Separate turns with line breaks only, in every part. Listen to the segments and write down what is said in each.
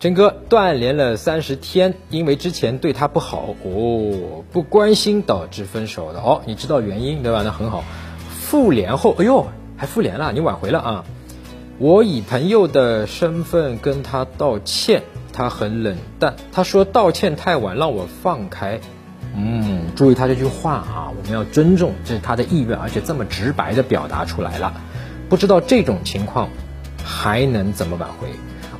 真哥断联了三十天，因为之前对他不好哦，不关心导致分手的哦，你知道原因对吧？那很好。复联后，哎呦，还复联了，你挽回了啊！我以朋友的身份跟他道歉，他很冷淡，他说道歉太晚，让我放开。嗯，注意他这句话啊，我们要尊重，这是他的意愿，而且这么直白的表达出来了。不知道这种情况还能怎么挽回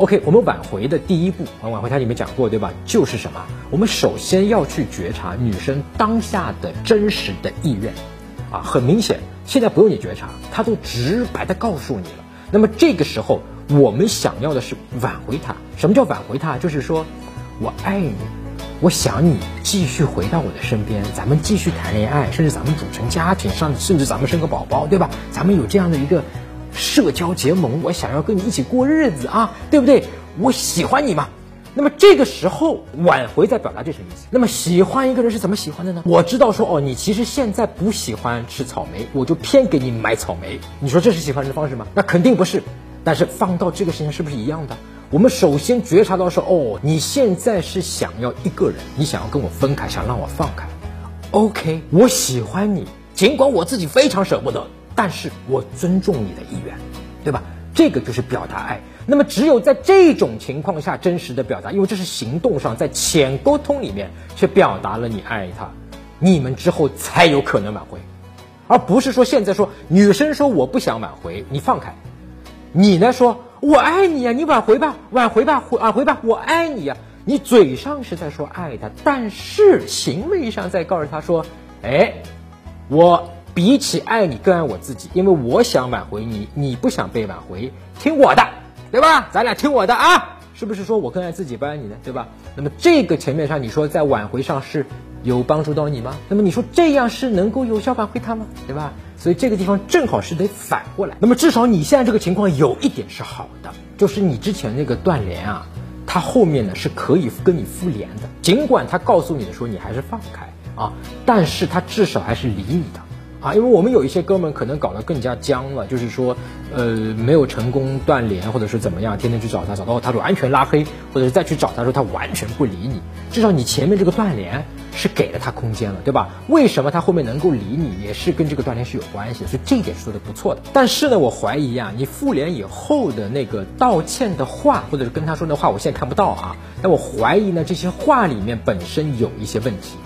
？OK，我们挽回的第一步，啊，挽回它里面讲过对吧？就是什么？我们首先要去觉察女生当下的真实的意愿，啊，很明显，现在不用你觉察，她都直白的告诉你了。那么这个时候，我们想要的是挽回她。什么叫挽回她？就是说我爱你，我想你继续回到我的身边，咱们继续谈恋爱，甚至咱们组成家庭，甚至咱们生个宝宝，对吧？咱们有这样的一个。社交结盟，我想要跟你一起过日子啊，对不对？我喜欢你嘛。那么这个时候挽回在表达这层意思。那么喜欢一个人是怎么喜欢的呢？我知道说哦，你其实现在不喜欢吃草莓，我就偏给你买草莓。你说这是喜欢人的方式吗？那肯定不是。但是放到这个事情是不是一样的？我们首先觉察到说哦，你现在是想要一个人，你想要跟我分开，想让我放开。OK，我喜欢你，尽管我自己非常舍不得。但是我尊重你的意愿，对吧？这个就是表达爱。那么只有在这种情况下真实的表达，因为这是行动上在浅沟通里面去表达了你爱他，你们之后才有可能挽回，而不是说现在说女生说我不想挽回，你放开，你呢说我爱你呀，你挽回吧，挽回吧，挽回吧，我爱你呀，你嘴上是在说爱他，但是行为上在告诉他说，哎，我。比起爱你更爱我自己，因为我想挽回你，你不想被挽回，听我的，对吧？咱俩听我的啊，是不是说我更爱自己不爱你呢？对吧？那么这个层面上，你说在挽回上是有帮助到你吗？那么你说这样是能够有效挽回他吗？对吧？所以这个地方正好是得反过来。那么至少你现在这个情况有一点是好的，就是你之前那个断联啊，他后面呢是可以跟你复联的，尽管他告诉你的说你还是放开啊，但是他至少还是理你的。啊，因为我们有一些哥们可能搞得更加僵了，就是说，呃，没有成功断联，或者是怎么样，天天去找他，找到他完全拉黑，或者是再去找他，说他完全不理你。至少你前面这个断联是给了他空间了，对吧？为什么他后面能够理你，也是跟这个断联是有关系的，所以这一点是说的不错的。但是呢，我怀疑啊，你复联以后的那个道歉的话，或者是跟他说的话，我现在看不到啊。但我怀疑呢，这些话里面本身有一些问题。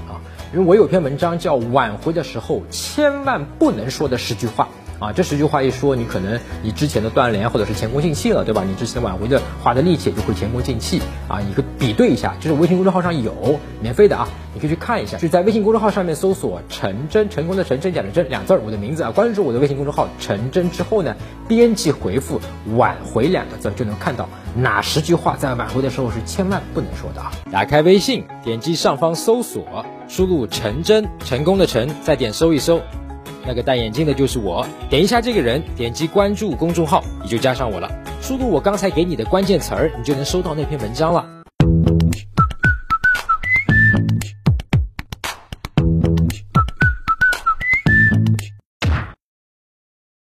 因为我有篇文章叫《挽回的时候千万不能说的十句话》啊，这十句话一说，你可能你之前的断联或者是前功尽弃了，对吧？你之前挽回的花的力气就会前功尽弃啊。你可以比对一下，就是微信公众号上有免费的啊，你可以去看一下。就在微信公众号上面搜索“陈真”，成功的陈，真假的真，两字儿，我的名字啊。关注我的微信公众号“陈真”之后呢，编辑回复“挽回”两个字，就能看到哪十句话在挽回的时候是千万不能说的啊。打开微信，点击上方搜索。输入陈真，成功的成，再点搜一搜，那个戴眼镜的就是我。点一下这个人，点击关注公众号，你就加上我了。输入我刚才给你的关键词儿，你就能收到那篇文章了。